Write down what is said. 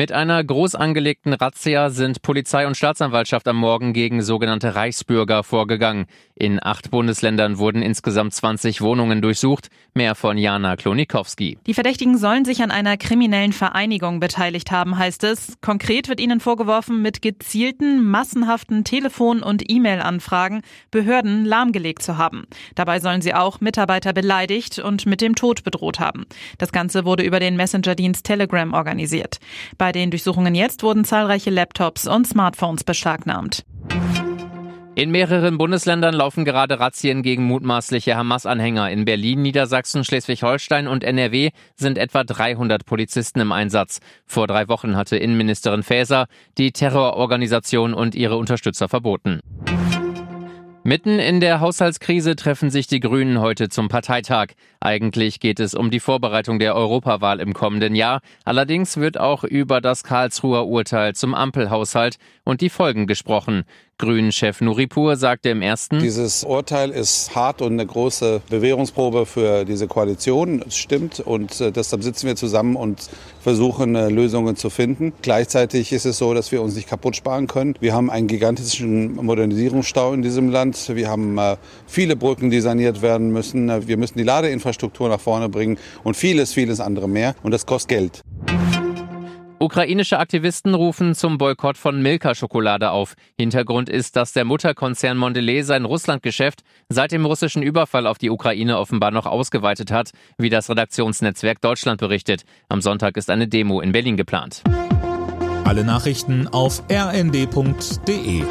Mit einer groß angelegten Razzia sind Polizei und Staatsanwaltschaft am Morgen gegen sogenannte Reichsbürger vorgegangen. In acht Bundesländern wurden insgesamt 20 Wohnungen durchsucht. Mehr von Jana Klonikowski. Die Verdächtigen sollen sich an einer kriminellen Vereinigung beteiligt haben, heißt es. Konkret wird ihnen vorgeworfen, mit gezielten, massenhaften Telefon- und E-Mail-Anfragen Behörden lahmgelegt zu haben. Dabei sollen sie auch Mitarbeiter beleidigt und mit dem Tod bedroht haben. Das Ganze wurde über den Messenger-Dienst Telegram organisiert. Bei den Durchsuchungen jetzt wurden zahlreiche Laptops und Smartphones beschlagnahmt. In mehreren Bundesländern laufen gerade Razzien gegen mutmaßliche Hamas-Anhänger. In Berlin, Niedersachsen, Schleswig-Holstein und NRW sind etwa 300 Polizisten im Einsatz. Vor drei Wochen hatte Innenministerin Faeser die Terrororganisation und ihre Unterstützer verboten. Mitten in der Haushaltskrise treffen sich die Grünen heute zum Parteitag. Eigentlich geht es um die Vorbereitung der Europawahl im kommenden Jahr. Allerdings wird auch über das Karlsruher Urteil zum Ampelhaushalt und die Folgen gesprochen. Grünen-Chef Nuripur sagte im ersten, Dieses Urteil ist hart und eine große Bewährungsprobe für diese Koalition. Es stimmt und äh, deshalb sitzen wir zusammen und versuchen äh, Lösungen zu finden. Gleichzeitig ist es so, dass wir uns nicht kaputt sparen können. Wir haben einen gigantischen Modernisierungsstau in diesem Land. Wir haben äh, viele Brücken, die saniert werden müssen. Wir müssen die Ladeinfrastruktur nach vorne bringen und vieles, vieles andere mehr. Und das kostet Geld. Ukrainische Aktivisten rufen zum Boykott von Milka-Schokolade auf. Hintergrund ist, dass der Mutterkonzern Mondelez sein Russlandgeschäft seit dem russischen Überfall auf die Ukraine offenbar noch ausgeweitet hat, wie das Redaktionsnetzwerk Deutschland berichtet. Am Sonntag ist eine Demo in Berlin geplant. Alle Nachrichten auf rnd.de